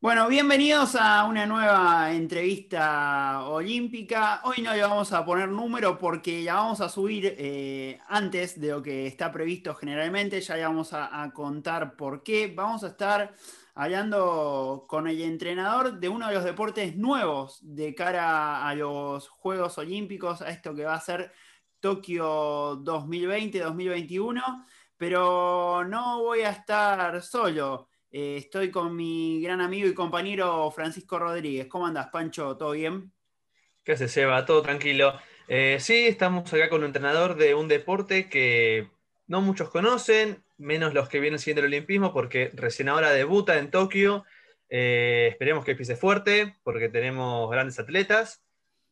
Bueno, bienvenidos a una nueva entrevista olímpica. Hoy no le vamos a poner número porque ya vamos a subir eh, antes de lo que está previsto generalmente. Ya le vamos a, contar por qué. Vamos a estar hablando con el entrenador de uno de los deportes nuevos de cara a los Juegos Olímpicos, a esto que va a ser Tokio 2020-2021. Pero no voy a estar solo. Eh, estoy con mi gran amigo y compañero Francisco Rodríguez. ¿Cómo andas, Pancho? ¿Todo bien? ¿Qué haces, Seba? Todo tranquilo. Eh, sí, estamos acá con un entrenador de un deporte que no muchos conocen, menos los que vienen siguiendo el olimpismo, porque recién ahora debuta en Tokio. Eh, esperemos que pise fuerte, porque tenemos grandes atletas.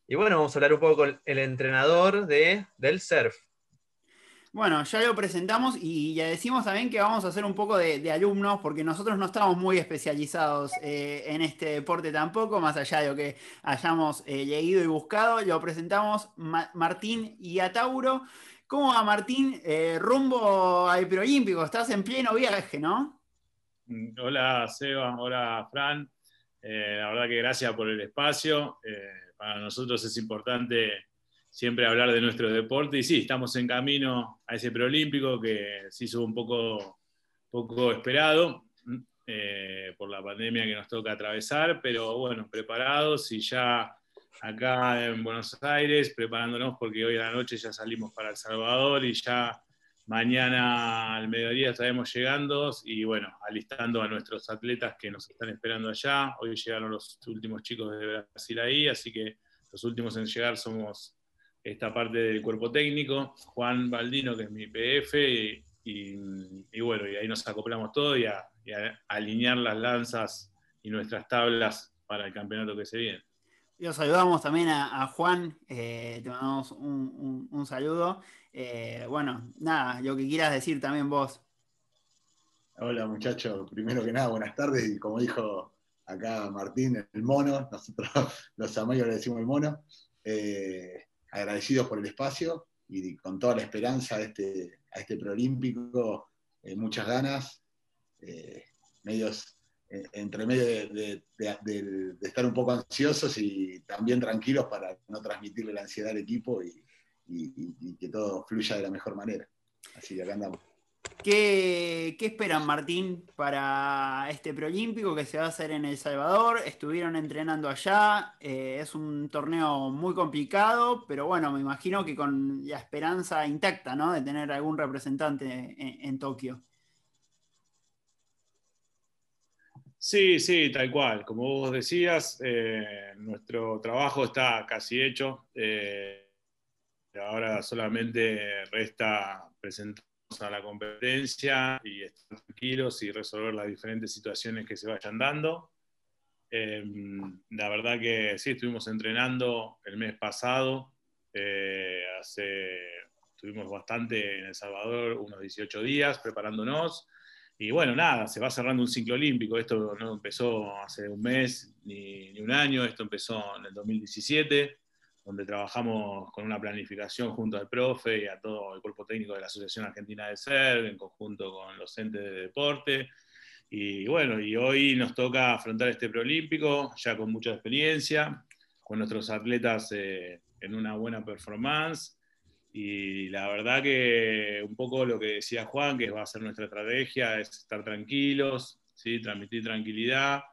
Y bueno, vamos a hablar un poco con el entrenador de, del surf. Bueno, ya lo presentamos y ya decimos también que vamos a hacer un poco de, alumnos, porque nosotros no estamos muy especializados eh, en este deporte tampoco, más allá de lo que hayamos eh, leído y buscado. Lo presentamos Martín y Atauro. ¿Cómo va Martín? Eh, rumbo al preolímpico, estás en pleno viaje, ¿no? Mm, hola Seba, hola Fran. la verdad que gracias por el espacio. para nosotros es importante siempre hablar de nuestro deporte. Y sí, estamos en camino a ese preolímpico que se hizo un poco, poco esperado eh, por la pandemia que nos toca atravesar, pero bueno, preparados y ya acá en Buenos Aires, preparándonos porque hoy a la noche ya salimos para El Salvador y ya mañana al mediodía estaremos llegando y bueno, alistando a nuestros atletas que nos están esperando allá. Hoy llegaron los últimos chicos de Brasil ahí, así que los últimos en llegar somos esta parte del cuerpo técnico, Juan Baldino, que es mi PF, y, bueno, y ahí nos acoplamos todo y a, alinear las lanzas y nuestras tablas para el campeonato que se viene. Y saludamos también a, Juan, eh, te mandamos un, saludo. Eh, bueno, nada, lo que quieras decir también vos. Hola muchachos, primero que nada, buenas tardes y como dijo acá Martín, el mono, nosotros los amigos le decimos el mono. Eh, agradecidos por el espacio y con toda la esperanza a este, a este preolímpico, eh, muchas ganas, eh, medios, eh, entre medio de, estar un poco ansiosos y también tranquilos para no transmitirle la ansiedad al equipo y, y que todo fluya de la mejor manera. Así que acá andamos. ¿Qué, esperan, Martín, para este preolímpico que se va a hacer en El Salvador? Estuvieron entrenando allá, eh, es un torneo muy complicado, pero bueno, me imagino que con la esperanza intacta. De tener algún representante en, Tokio. Sí, sí, tal cual. Como vos decías, eh, nuestro trabajo está casi hecho. Eh, ahora solamente resta presentar a la competencia y estar tranquilos y resolver las diferentes situaciones que se vayan dando. Em, la verdad que sí, estuvimos entrenando el mes pasado, eh, hace, estuvimos bastante en El Salvador, unos 18 días preparándonos. Y bueno, nada, se va cerrando un ciclo olímpico. Esto no empezó hace un mes ni, ni un año, esto empezó en el 2017 donde trabajamos con una planificación junto al profe y a todo el cuerpo técnico de la Asociación Argentina de SER, en conjunto con los entes de deporte. Y bueno, y hoy nos toca afrontar este preolímpico, ya con mucha experiencia, con nuestros atletas eh, en una buena performance. Y la verdad que un poco lo que decía Juan, que va a ser nuestra estrategia, es estar tranquilos, ¿sí? transmitir tranquilidad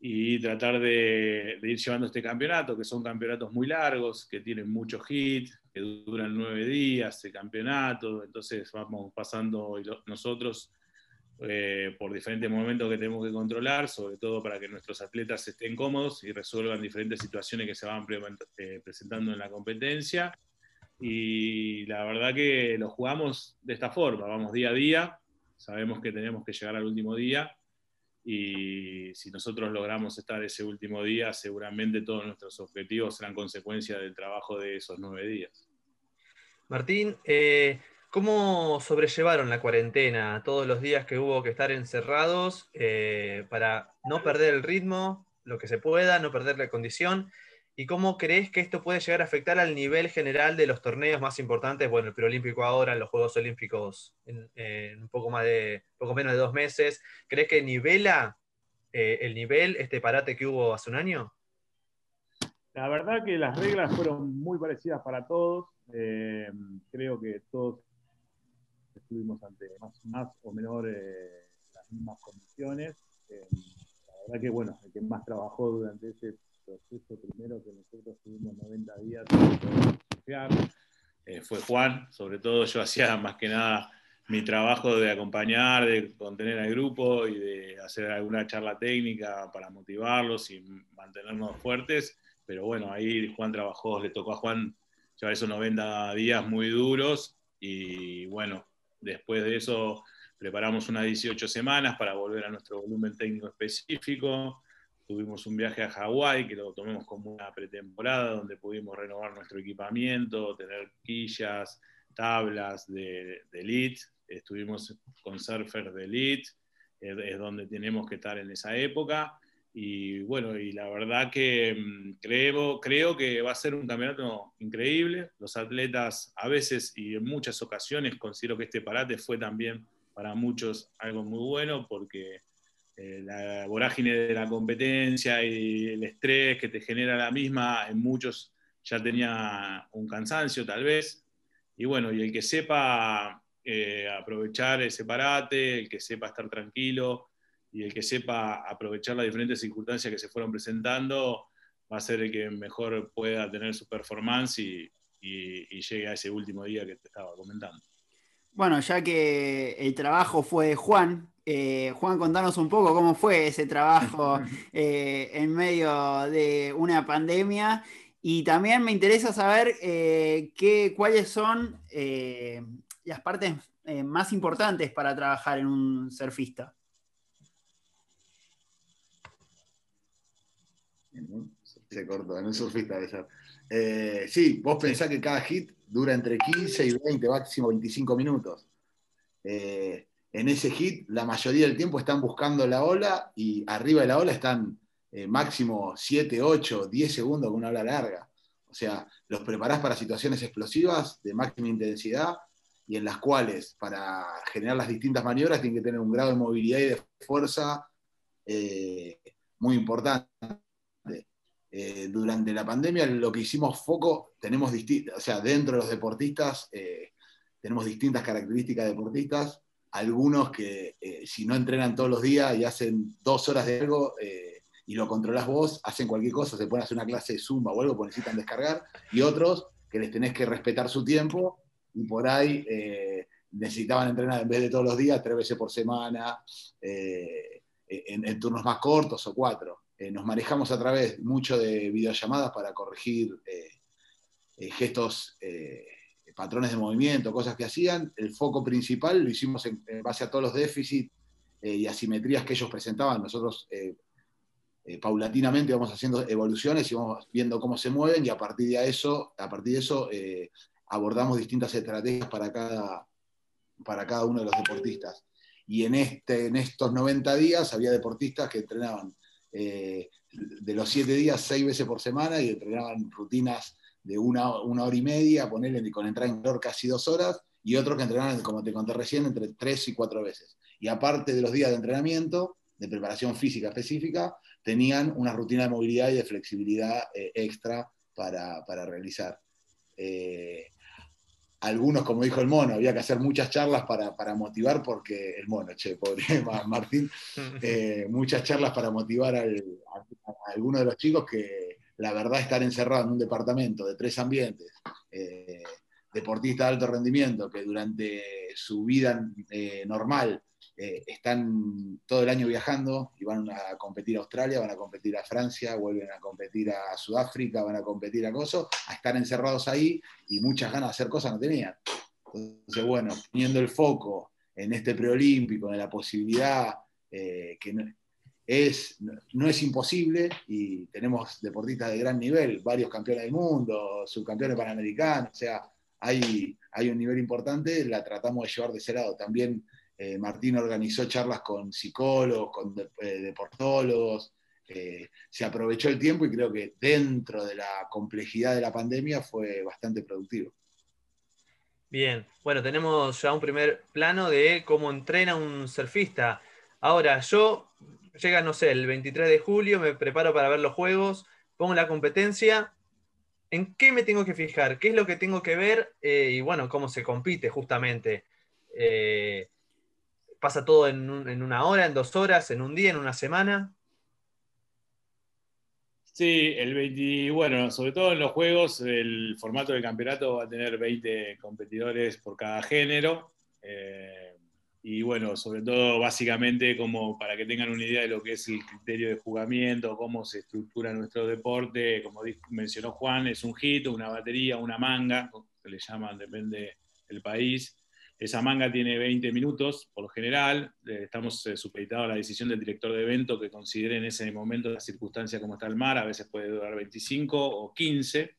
y tratar de, ir llevando este campeonato, que son campeonatos muy largos, que tienen muchos hits, que duran nueve días el campeonato, entonces vamos pasando nosotros eh, por diferentes momentos que tenemos que controlar, sobre todo para que nuestros atletas estén cómodos y resuelvan diferentes situaciones que se van eh, presentando en la competencia. Y la verdad que lo jugamos de esta forma, vamos día a día, sabemos que tenemos que llegar al último día y si nosotros logramos estar ese último día, seguramente todos nuestros objetivos serán consecuencia del trabajo de esos nueve días. Martín, eh, ¿cómo sobrellevaron la cuarentena todos los días que hubo que estar encerrados eh, para no perder el ritmo, lo que se pueda, no perder la condición? ¿Y cómo crees que esto puede llegar a afectar al nivel general de los torneos más importantes? Bueno, el preolímpico ahora, los Juegos Olímpicos en, un poco más de, poco menos de dos meses. ¿Crees que nivela eh, el nivel, este parate que hubo hace un año? La verdad que las reglas fueron muy parecidas para todos. Eh, creo que todos estuvimos ante más, o menor las mismas condiciones. la verdad que, bueno, el que más trabajó durante ese proceso primero que nosotros tuvimos 90 días eh, fue Juan, sobre todo yo hacía más que nada mi trabajo de acompañar, de contener al grupo y de hacer alguna charla técnica para motivarlos y mantenernos fuertes, pero bueno, ahí Juan trabajó, le tocó a Juan llevar esos 90 días muy duros y bueno, después de eso preparamos unas 18 semanas para volver a nuestro volumen técnico específico, Tuvimos un viaje a Hawái que lo tomamos como una pretemporada donde pudimos renovar nuestro equipamiento, tener quillas, tablas de, elite. Estuvimos con surfers de elite, es donde tenemos que estar en esa época. Y bueno, y la verdad que mm, creo, creo que va a ser un campeonato increíble. Los atletas a veces y en muchas ocasiones considero que este parate fue también para muchos algo muy bueno porque eh, la vorágine de la competencia y el estrés que te genera la misma, en muchos ya tenía un cansancio tal vez. Y bueno, y el que sepa eh, aprovechar ese parate, el que sepa estar tranquilo y el que sepa aprovechar las diferentes circunstancias que se fueron presentando, va a ser el que mejor pueda tener su performance y, y llegue a ese último día que te estaba comentando. Bueno, ya que el trabajo fue de Juan, eh, Juan, contanos un poco cómo fue ese trabajo eh, en medio de una pandemia y también me interesa saber eh, qué, cuáles son las partes más importantes para trabajar en un surfista. Se cortó, en un surfista de ser. sí, vos pensás que cada hit dura entre 15 y 20, máximo 25 minutos en ese hit la mayoría del tiempo están buscando la ola y arriba de la ola están eh, máximo 7, 8, 10 segundos con una ola larga. O sea, los preparás para situaciones explosivas de máxima intensidad y en las cuales para generar las distintas maniobras tienen que tener un grado de movilidad y de fuerza eh, muy importante. Eh, durante la pandemia lo que hicimos foco, tenemos distintas, o sea, dentro de los deportistas tenemos distintas características deportistas algunos que eh, si no entrenan todos los días y hacen dos horas de algo eh, y lo controlas vos, hacen cualquier cosa, se pueden hacer una clase de zumba o algo, porque necesitan descargar, y otros que les tenés que respetar su tiempo y por ahí eh, necesitaban entrenar en vez de todos los días, tres veces por semana, en, turnos más cortos o cuatro. nos manejamos a través mucho de videollamadas para corregir gestos patrones de movimiento, cosas que hacían. El foco principal lo hicimos en, base a todos los déficits eh, y asimetrías que ellos presentaban. Nosotros eh, eh, paulatinamente vamos haciendo evoluciones y vamos viendo cómo se mueven y a partir de eso, a partir de eso abordamos distintas estrategias para cada, para cada uno de los deportistas. Y en, este, en estos 90 días había deportistas que entrenaban de los 7 días, 6 veces por semana y entrenaban rutinas de una, hora y media, ponerle con entrada en calor casi dos horas, y otros que entrenaban, como te conté recién, entre tres y cuatro veces. Y aparte de los días de entrenamiento, de preparación física específica, tenían una rutina de movilidad y de flexibilidad eh, extra para, realizar. Eh, algunos, como dijo el mono, había que hacer muchas charlas para, motivar, porque el mono, che, pobre Martín, eh, muchas charlas para motivar a, a algunos de los chicos que, la verdad estar encerrado en un departamento de tres ambientes, eh, deportistas de alto rendimiento que durante su vida eh, normal eh, están todo el año viajando y van a competir a Australia, van a competir a Francia, vuelven a competir a Sudáfrica, van a competir a Coso, a estar encerrados ahí y muchas ganas de hacer cosas no tenían. Entonces, bueno, poniendo el foco en este preolímpico, en la posibilidad que no es imposible y tenemos deportistas de gran nivel, varios campeones del mundo, subcampeones panamericanos, o sea, hay, hay un nivel importante, la tratamos de llevar de ese lado. También eh, Martín organizó charlas con psicólogos, con eh, deportólogos, eh, se aprovechó el tiempo y creo que dentro de la complejidad de la pandemia fue bastante productivo. Bien, bueno, tenemos ya un primer plano de cómo entrena un surfista. Ahora, yo llega, no sé, el 23 de julio, me preparo para ver los juegos, pongo la competencia. ¿En qué me tengo que fijar? ¿Qué es lo que tengo que ver? Eh, y bueno, cómo se compite justamente. Eh, ¿Pasa todo en, una hora, en dos horas, en un día, en una semana? Sí, el 20, bueno, sobre todo en los juegos, el formato del campeonato va a tener 20 competidores por cada género. Eh, y bueno, sobre todo básicamente como para que tengan una idea de lo que es el criterio de jugamiento, cómo se estructura nuestro deporte, como mencionó Juan, es un hit, una batería, una manga, se le llaman, depende del país. Esa manga tiene 20 minutos, por lo general. Eh, estamos eh, supeditados a la decisión del director de evento que considere en ese momento la circunstancia como está el mar. A veces puede durar 25 o 15.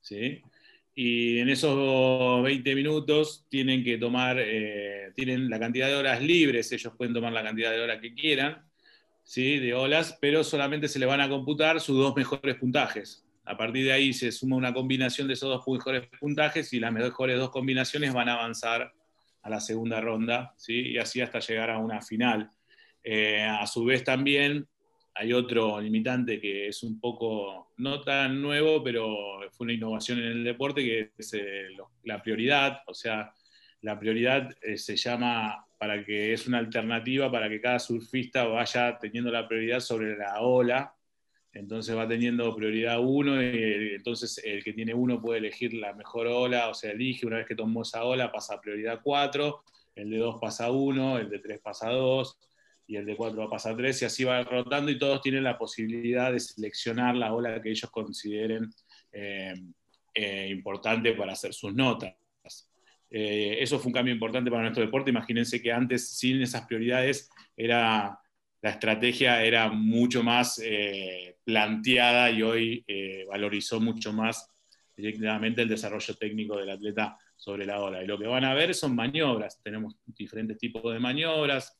¿sí? Y en esos 20 minutos tienen que tomar, eh, tienen la cantidad de horas libres, ellos pueden tomar la cantidad de horas que quieran, ¿sí? de olas, pero solamente se le van a computar sus dos mejores puntajes. A partir de ahí se suma una combinación de esos dos mejores puntajes y las mejores dos combinaciones van a avanzar a la segunda ronda, ¿sí? y así hasta llegar a una final. Eh, a su vez también hay otro limitante que es un poco, no tan nuevo, pero fue una innovación en el deporte, que es eh, la prioridad. O sea, la prioridad eh, se llama para que es una alternativa para que cada surfista vaya teniendo la prioridad sobre la ola. Entonces va teniendo prioridad uno y entonces el que tiene uno puede elegir la mejor ola, o sea, elige una vez que tomó esa ola, pasa a prioridad 4, el de 2 pasa a 1, el de 3 pasa a 2, y el de 4 va a pasar 3 y así va rotando y todos tienen la posibilidad de seleccionar la ola que ellos consideren eh, eh, importante para hacer sus notas. Eh, eso fue un cambio importante para nuestro deporte. Imagínense que antes, sin esas prioridades, era, la estrategia era mucho más planteada y hoy valorizó mucho más directamente el desarrollo técnico del atleta sobre la ola. Y lo que van a ver son maniobras. Tenemos diferentes tipos de maniobras,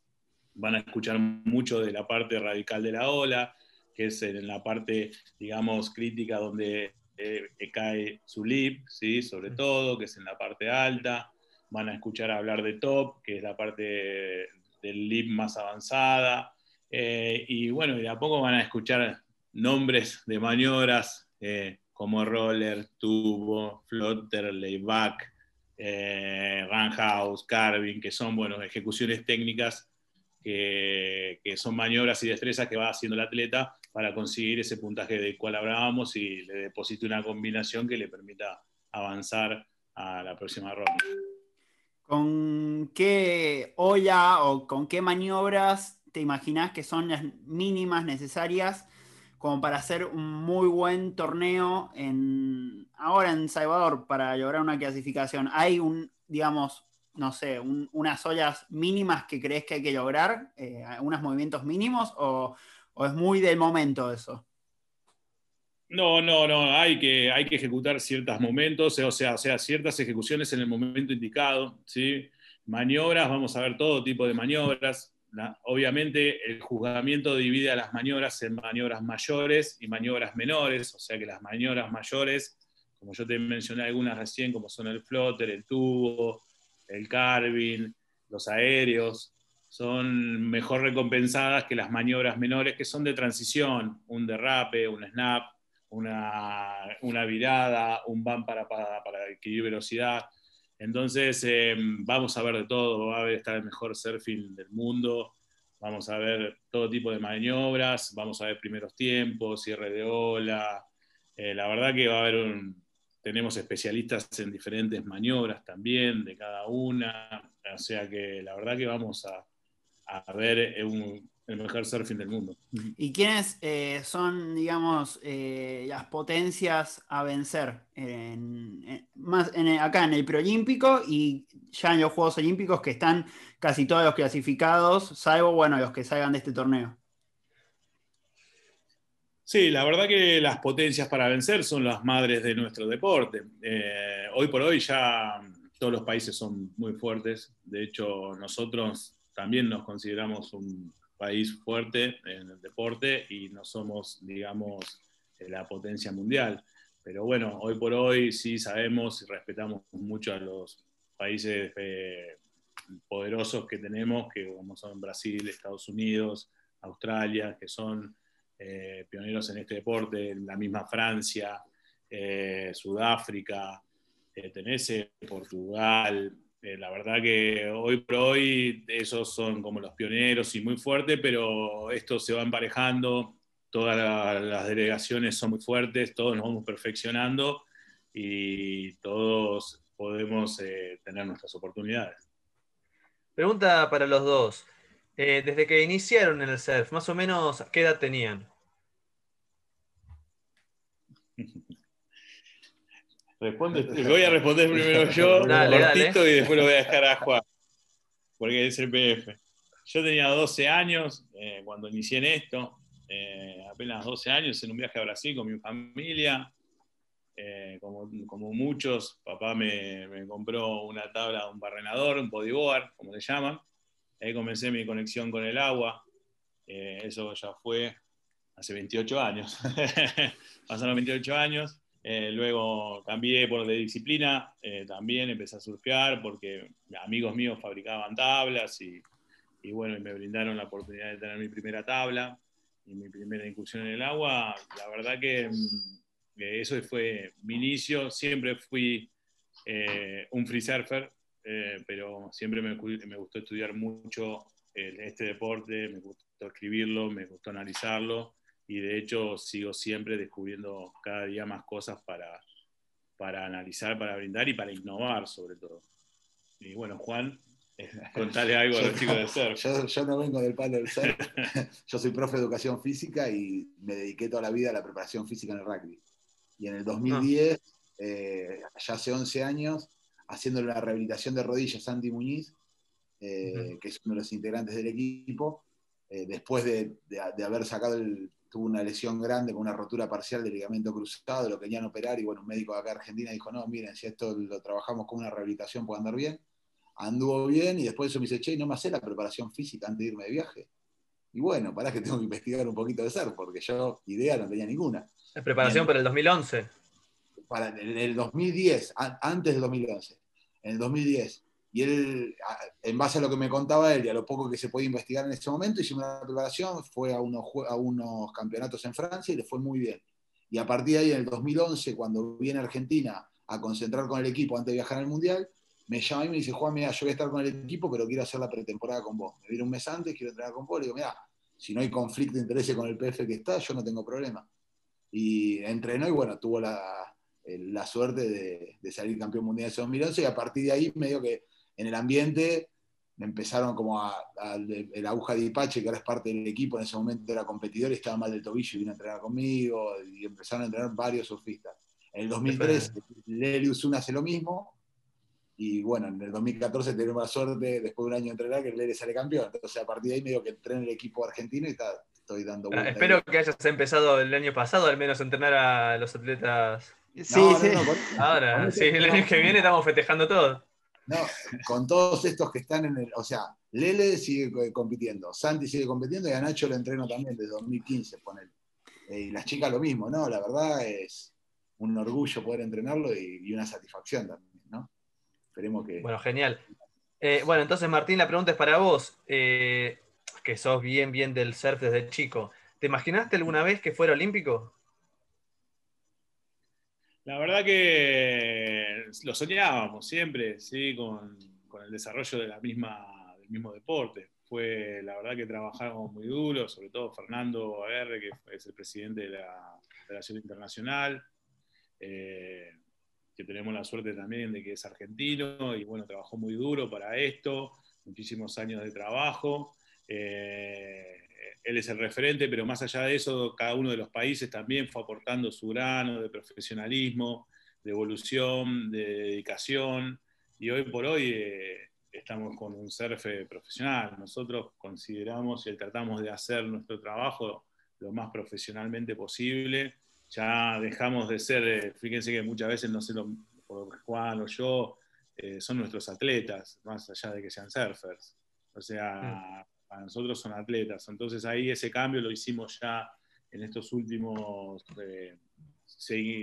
van a escuchar mucho de la parte radical de la ola, que es en la parte, digamos, crítica donde eh, cae su lip, ¿sí? sobre todo, que es en la parte alta. Van a escuchar hablar de top, que es la parte del lip más avanzada. Eh, y bueno, y de a poco van a escuchar nombres de maniobras eh, como roller, tubo, flotter, layback, eh, house, carving, que son bueno, ejecuciones técnicas que, son maniobras y destrezas que va haciendo el atleta para conseguir ese puntaje del cual hablábamos y le deposite una combinación que le permita avanzar a la próxima ronda. ¿Con qué olla o con qué maniobras te imaginas que son las mínimas necesarias como para hacer un muy buen torneo en, ahora en Salvador para lograr una clasificación? ¿Hay un, digamos, no sé, unas ollas mínimas que crees que hay que lograr, eh, unos movimientos mínimos, o, es muy del momento eso? No, no, no, hay que, hay que ejecutar ciertos momentos, o sea, o sea, ciertas ejecuciones en el momento indicado, ¿sí? Maniobras, vamos a ver todo tipo de maniobras. obviamente el juzgamiento divide a las maniobras en maniobras mayores y maniobras menores, o sea que las maniobras mayores, como yo te mencioné algunas recién, como son el flotter, el tubo, el carving, los aéreos, son mejor recompensadas que las maniobras menores que son de transición, un derrape, un snap, una, virada, un van para, para, adquirir velocidad. Entonces, em, vamos a ver de todo, va a estar el mejor surfing del mundo, vamos a ver todo tipo de maniobras, vamos a ver primeros tiempos, cierre de ola. Eh, la verdad que va a haber un, tenemos especialistas en diferentes maniobras también de cada una, o sea que la verdad que vamos a, ver el mejor surfing del mundo. ¿Y quiénes eh, son, digamos, eh, las potencias a vencer más acá en el preolímpico y ya en los Juegos Olímpicos que están casi todos los clasificados, salvo, bueno, los que salgan de este torneo? Sí, la verdad que las potencias para vencer son las madres de nuestro deporte. Eh, hoy por hoy ya todos los países son muy fuertes. De hecho, nosotros también nos consideramos un país fuerte en el deporte y no somos, digamos, la potencia mundial. Pero bueno, hoy por hoy sí sabemos y respetamos mucho a los países eh, poderosos que tenemos, que como son Brasil, Estados Unidos, Australia, que son eh, pioneros en este deporte, la misma Francia, eh, Sudáfrica, tenés Portugal. la verdad que hoy por hoy esos son como los pioneros y muy fuertes, pero esto se va emparejando, todas las delegaciones son muy fuertes, todos nos vamos perfeccionando y todos podemos tener nuestras oportunidades. Pregunta para los dos. Eh, desde que iniciaron en el surf, más o menos, ¿qué edad tenían? Responde, voy a responder primero yo, cortito, y después lo voy a dejar a Juan, porque es el PF. Yo tenía 12 años eh, cuando inicié en esto, eh, apenas 12 años en un viaje a Brasil con mi familia. como, como, muchos, papá me, me, compró una tabla, un barrenador, un bodyboard, como le llaman, Comencé mi conexión con el agua. Eh, eso ya fue hace 28 años. Pasaron 28 años. Eh, luego cambié por de disciplina, eh, también empecé a surfear porque amigos míos fabricaban tablas y, y, bueno, me brindaron la oportunidad de tener mi primera tabla y mi primera incursión en el agua. La verdad que, mm, eso fue mi inicio. Siempre fui un free surfer, eh, pero siempre me, gustó estudiar mucho eh, este deporte, me gustó escribirlo, me gustó analizarlo y de hecho sigo siempre descubriendo cada día más cosas para, para analizar, para brindar y para innovar sobre todo. Y bueno, Juan, eh, contale algo a los chicos de surf. Yo, yo, no vengo del palo del surf, yo soy profe de educación física y me dediqué toda la vida a la preparación física en el rugby. Y en el 2010, ya hace 11 años, haciéndole la rehabilitación de rodillas Santi Muñiz, eh, que es uno de los integrantes del equipo, eh, después de, haber sacado, el, tuvo una lesión grande con una rotura parcial del ligamento cruzado, lo querían operar y bueno, un médico de acá de Argentina dijo, no, miren, si esto lo trabajamos con una rehabilitación puede andar bien. Anduvo bien y después eso me dice, che, no me hace la preparación física antes de irme de viaje. Y bueno, para que tengo que investigar un poquito de ser, porque yo idea no tenía ninguna. ¿La preparación para el 2011? para, en el 2010, antes del 2011, en el 2010. Y él, en base a lo que me contaba él y a lo poco que se podía investigar en ese momento, hicimos una preparación, fue a unos, a unos campeonatos en Francia y le fue muy bien. Y a partir de ahí, en el 2011, cuando viene Argentina a concentrar con el equipo antes de viajar al Mundial, me llama y me dice, Juan, mira, yo voy a estar con el equipo, pero quiero hacer la pretemporada con vos. Me viene un mes antes, quiero entrenar con vos. Le digo, mira, si no hay conflicto de interés con el PF que está, yo no tengo problema. Y entrenó y bueno, tuvo la, la suerte de, salir campeón mundial de 2011 y a partir de ahí medio que en el ambiente me empezaron como a, el aguja de Ipache, que ahora es parte del equipo, en ese momento era competidor y estaba mal del tobillo y vino a entrenar conmigo y empezaron a entrenar varios surfistas. En el 2003 Lelius Una hace lo mismo y bueno, en el 2014 tenemos la suerte, después de un año de entrenar, que Lele sale campeón. Entonces a partir de ahí medio que entrené el equipo argentino y está, estoy dando ah, espero que hayas empezado el año pasado al menos a entrenar a los atletas Sí, sí. Ahora, sí, el año que viene estamos festejando todo. No, con todos estos que están en el. O sea, Lele sigue compitiendo, Santi sigue compitiendo y a Nacho lo entreno también desde 2015, él. Eh, y las chicas lo mismo, ¿no? La verdad es un orgullo poder entrenarlo y, una satisfacción también, ¿no? Esperemos que. Bueno, genial. Eh, bueno, entonces, Martín, la pregunta es para vos, eh, que sos bien, bien del surf desde chico. ¿Te imaginaste alguna vez que fuera olímpico? La verdad que lo soñábamos siempre, ¿sí? con, el desarrollo de la misma, del mismo deporte. Fue, la verdad que trabajamos muy duro, sobre todo Fernando Aguerre, que es el presidente de la Federación Internacional, eh, que tenemos la suerte también de que es argentino y bueno, trabajó muy duro para esto, muchísimos años de trabajo. Eh, él es el referente, pero más allá de eso, cada uno de los países también fue aportando su grano de profesionalismo, de evolución, de dedicación, y hoy por hoy eh, estamos con un surf profesional. Nosotros consideramos y tratamos de hacer nuestro trabajo lo más profesionalmente posible. Ya dejamos de ser, eh, fíjense que muchas veces, no sé, por Juan o yo, eh, son nuestros atletas, más allá de que sean surfers. O sea, mm para nosotros son atletas. Entonces ahí ese cambio lo hicimos ya en estos últimos, eh,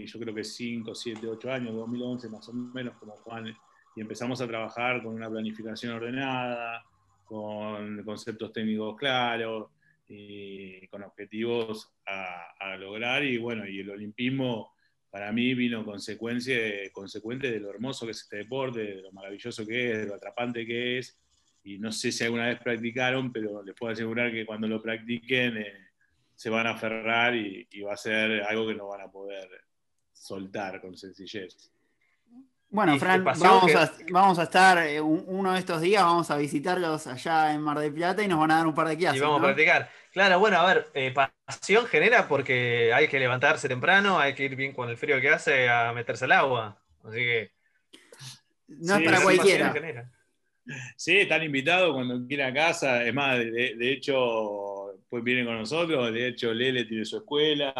yo creo que 5, 7, 8 años, 2011 más o menos como Juan, y empezamos a trabajar con una planificación ordenada, con conceptos técnicos claros, y con objetivos a, lograr. Y bueno, y el olimpismo para mí vino consecuencia, consecuente de lo hermoso que es este deporte, de lo maravilloso que es, de lo atrapante que es. Y no sé si alguna vez practicaron, pero les puedo asegurar que cuando lo practiquen eh, se van a aferrar y, y va a ser algo que no van a poder soltar con sencillez. Bueno, Fran, vamos, a, vamos a estar eh, uno de estos días, vamos a visitarlos allá en Mar del Plata y nos van a dar un par de clases. Y vamos a practicar. Claro, bueno, a ver, eh, pasión genera porque hay que levantarse temprano, hay que ir bien con el frío que hace a meterse al agua. Así que. No es para cualquiera. Sí, están invitados cuando quieran a casa. Es más, de, de hecho, pues vienen con nosotros. De hecho, Lele tiene su escuela,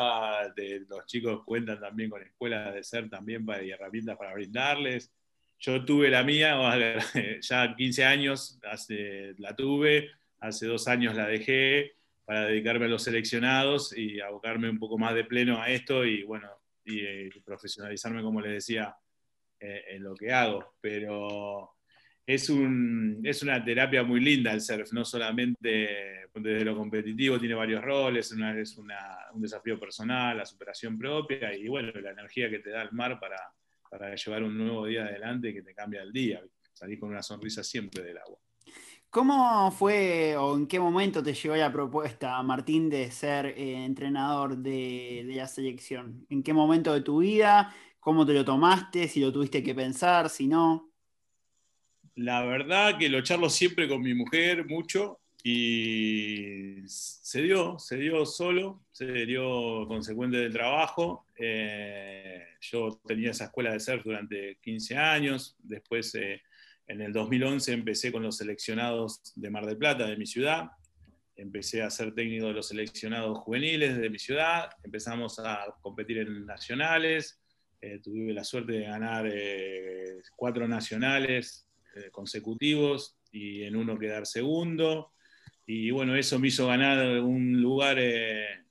los chicos cuentan también con escuelas de ser también para, y herramientas para brindarles. Yo tuve la mía, ya 15 años hace, la tuve, hace dos años la dejé para dedicarme a los seleccionados y abocarme un poco más de pleno a esto y bueno, y, eh, profesionalizarme, como les decía, eh, en lo que hago. Pero es, un, es una terapia muy linda el surf, no solamente desde lo competitivo, tiene varios roles, es un desafío personal, la superación propia y bueno, la energía que te da el mar para, para llevar un nuevo día adelante que te cambia el día, salir con una sonrisa siempre del agua. ¿Cómo fue o en qué momento te llegó la propuesta, Martín, de ser eh, entrenador de, de, la selección? ¿En qué momento de tu vida? ¿Cómo te lo tomaste? ¿Si lo tuviste que pensar? ¿Si no? La verdad que lo charlo siempre con mi mujer mucho y se dio, se dio solo, se dio consecuente del trabajo. Eh, yo tenía esa escuela de surf durante 15 años, después eh, en el 2011 empecé con los seleccionados de Mar del Plata, de mi ciudad, empecé a ser técnico de los seleccionados juveniles de mi ciudad, empezamos a competir en nacionales, eh, tuve la suerte de ganar cuatro nacionales. eh, consecutivos y en uno quedar segundo. Y bueno, eso me hizo ganar un lugar eh,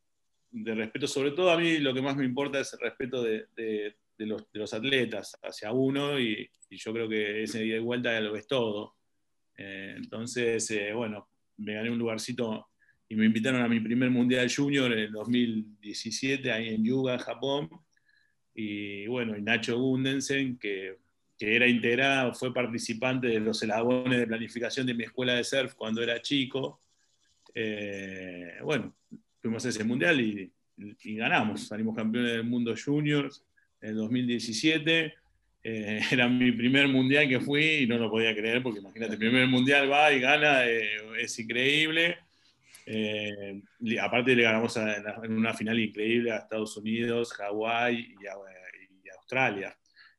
de respeto. Sobre todo a mí lo que más me importa es el respeto de, de, los, atletas hacia uno y, yo creo que ese día de vuelta ya lo ves todo. Eh, entonces, bueno, me gané un lugarcito y me invitaron a mi primer Mundial Junior en el 2017 ahí en Yuga, Japón. Y bueno, y Nacho Gundensen, que que era integrada, fue participante de los elabones de planificación de mi escuela de surf cuando era chico. Eh, bueno, fuimos a ese mundial y, ganamos, salimos campeones del mundo juniors en el 2017. Eh, era mi primer mundial que fui y no lo podía creer porque imagínate, el primer mundial va y gana, eh, es increíble. aparte le ganamos en una final increíble a Estados Unidos, Hawái y Australia.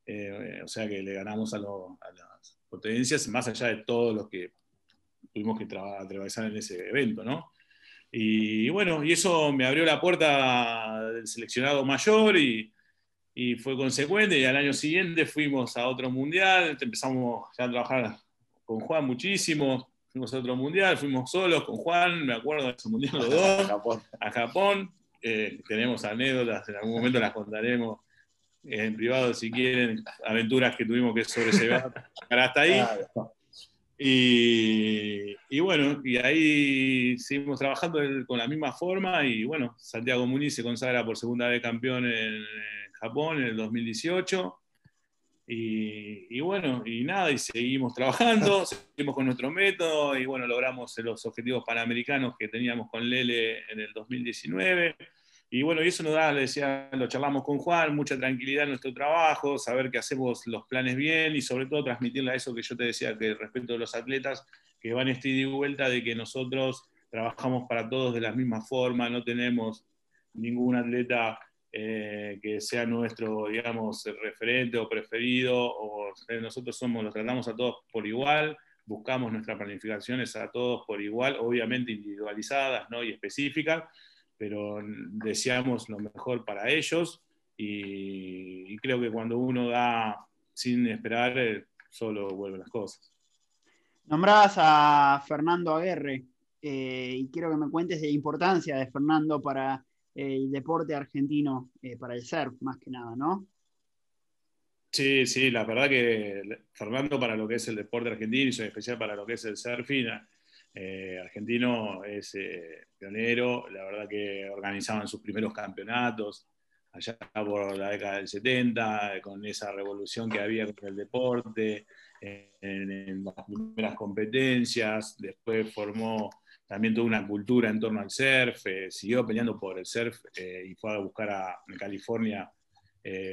Eh, o sea que le ganamos a, las potencias, más allá de todos los que tuvimos que atravesar en ese evento, ¿no? Y, bueno, y eso me abrió la puerta del seleccionado mayor y, fue consecuente. Y al año siguiente fuimos a otro mundial, empezamos ya a trabajar con Juan muchísimo. Fuimos a otro mundial, fuimos solos con Juan, me acuerdo de ese mundial los dos, a Japón. Eh, tenemos anécdotas, en algún momento las contaremos en privado si quieren, aventuras que tuvimos que sobrellevar hasta ahí. Y, bueno, y ahí seguimos trabajando con la misma forma y bueno, Santiago Muniz se consagra por segunda vez campeón en, Japón en el 2018. Y, y, bueno, y nada, y seguimos trabajando, seguimos con nuestro método y bueno, logramos los objetivos panamericanos que teníamos con Lele en el 2019. Y bueno, y eso nos da, le decía, lo charlamos con Juan, mucha tranquilidad en nuestro trabajo, saber que hacemos los planes bien y sobre todo transmitirle a eso que yo te decía, que respecto de los atletas, que van este ida y vuelta de que nosotros trabajamos para todos de la misma forma, no tenemos ningún atleta eh, que sea nuestro, digamos, referente o preferido, o nosotros somos, los tratamos a todos por igual, buscamos nuestras planificaciones a todos por igual, obviamente individualizadas ¿no? y específicas, pero deseamos lo mejor para ellos y, creo que cuando uno da sin esperar, eh, solo vuelven las cosas. Nombrabas a Fernando Aguerre eh, y quiero que me cuentes de la importancia de Fernando para el deporte argentino, eh, para el surf más que nada, ¿no? Sí, sí, la verdad que Fernando para lo que es el deporte argentino y en especial para lo que es el surfing eh, argentino es eh, pionero, la verdad que organizaban sus primeros campeonatos allá por la década del 70, con esa revolución que había con el deporte, en, las primeras competencias, después formó también toda una cultura en torno al surf, eh, siguió peleando por el surf y fue a buscar a, California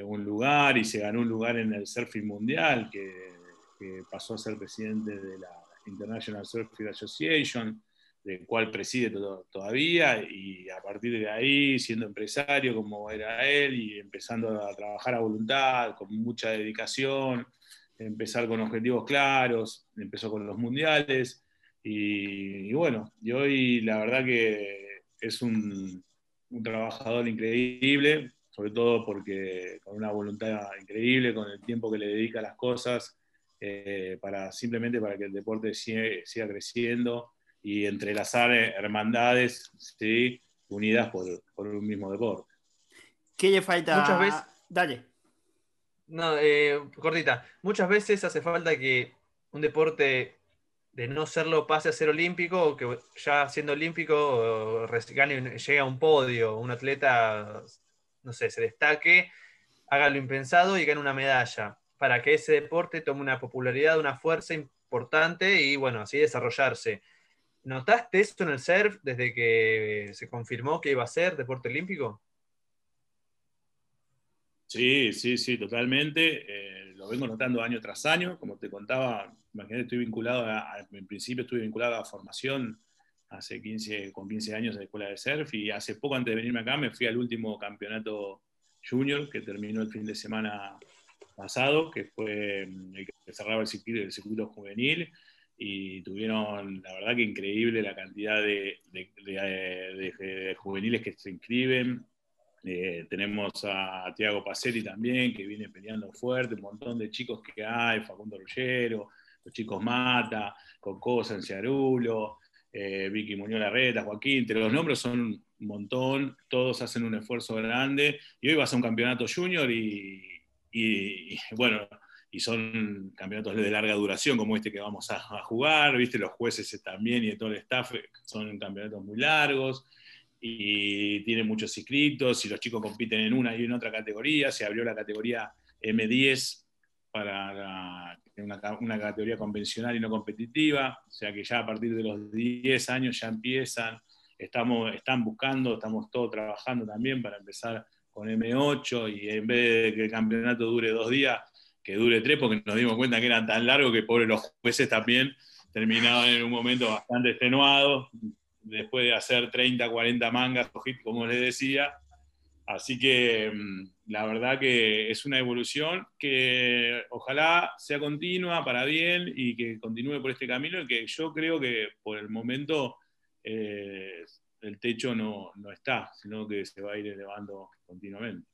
un lugar y se ganó un lugar en el surfing mundial, que pasó a ser presidente de la International Surfing Association, del cual preside todavía, y a partir de ahí, siendo empresario como era él, y empezando a trabajar a voluntad, con mucha dedicación, empezar con objetivos claros, empezó con los mundiales, y, bueno, y hoy la verdad que es un, un trabajador increíble, sobre todo porque con una voluntad increíble, con el tiempo que le dedica a las cosas, eh, para, simplemente para que el deporte siga, creciendo y entrelazar eh, hermandades ¿sí? unidas por, por, un mismo deporte. ¿Qué le falta? Muchas veces. Dale. No, eh, cortita. Muchas veces hace falta que un deporte de no serlo pase a ser olímpico o que ya siendo olímpico llegue a un podio, un atleta, no sé, se destaque, haga lo impensado y gane una medalla para que ese deporte tome una popularidad, una fuerza importante y bueno, así desarrollarse. ¿Notaste esto en el surf desde que se confirmó que iba a ser deporte olímpico? Sí, sí, sí, totalmente. Eh, lo vengo notando año tras año. Como te contaba, imagínate, estoy vinculado, en principio estuve vinculado a formación hace 15, con 15 años en la escuela de surf y hace poco antes de venirme acá me fui al último campeonato junior que terminó el fin de semana pasado, que fue mm, el que cerraba el circuito, juvenil, y tuvieron, la verdad que increíble la cantidad de, juveniles que se inscriben. Eh, tenemos a Tiago Pacetti también, que viene peleando fuerte, un montón de chicos que hay, Facundo Rullero, los chicos Mata, Coco Sanciarulo, eh, Vicky Muñoz Larreta, Joaquín, entre los nombres son un montón, todos hacen un esfuerzo grande, y hoy va a ser un campeonato junior y, y, bueno, y son campeonatos de larga duración como este que vamos a, jugar, viste, los jueces también y todo el staff son campeonatos muy largos y tienen muchos inscritos y los chicos compiten en una y en otra categoría, se abrió la categoría M10 para una, una, categoría convencional y no competitiva, o sea que ya a partir de los 10 años ya empiezan, estamos, están buscando, estamos todos trabajando también para empezar con M8 y en vez de que el campeonato dure dos días, que dure tres, porque nos dimos cuenta que era tan largo que pobre los jueces también terminaban en un momento bastante extenuado, después de hacer 30, 40 mangas, como les decía. Así que mm, la verdad que es una evolución que ojalá sea continua para bien y que continúe por este camino y que yo creo que por el momento eh, el techo no, no está, sino que se va a ir elevando continuamente.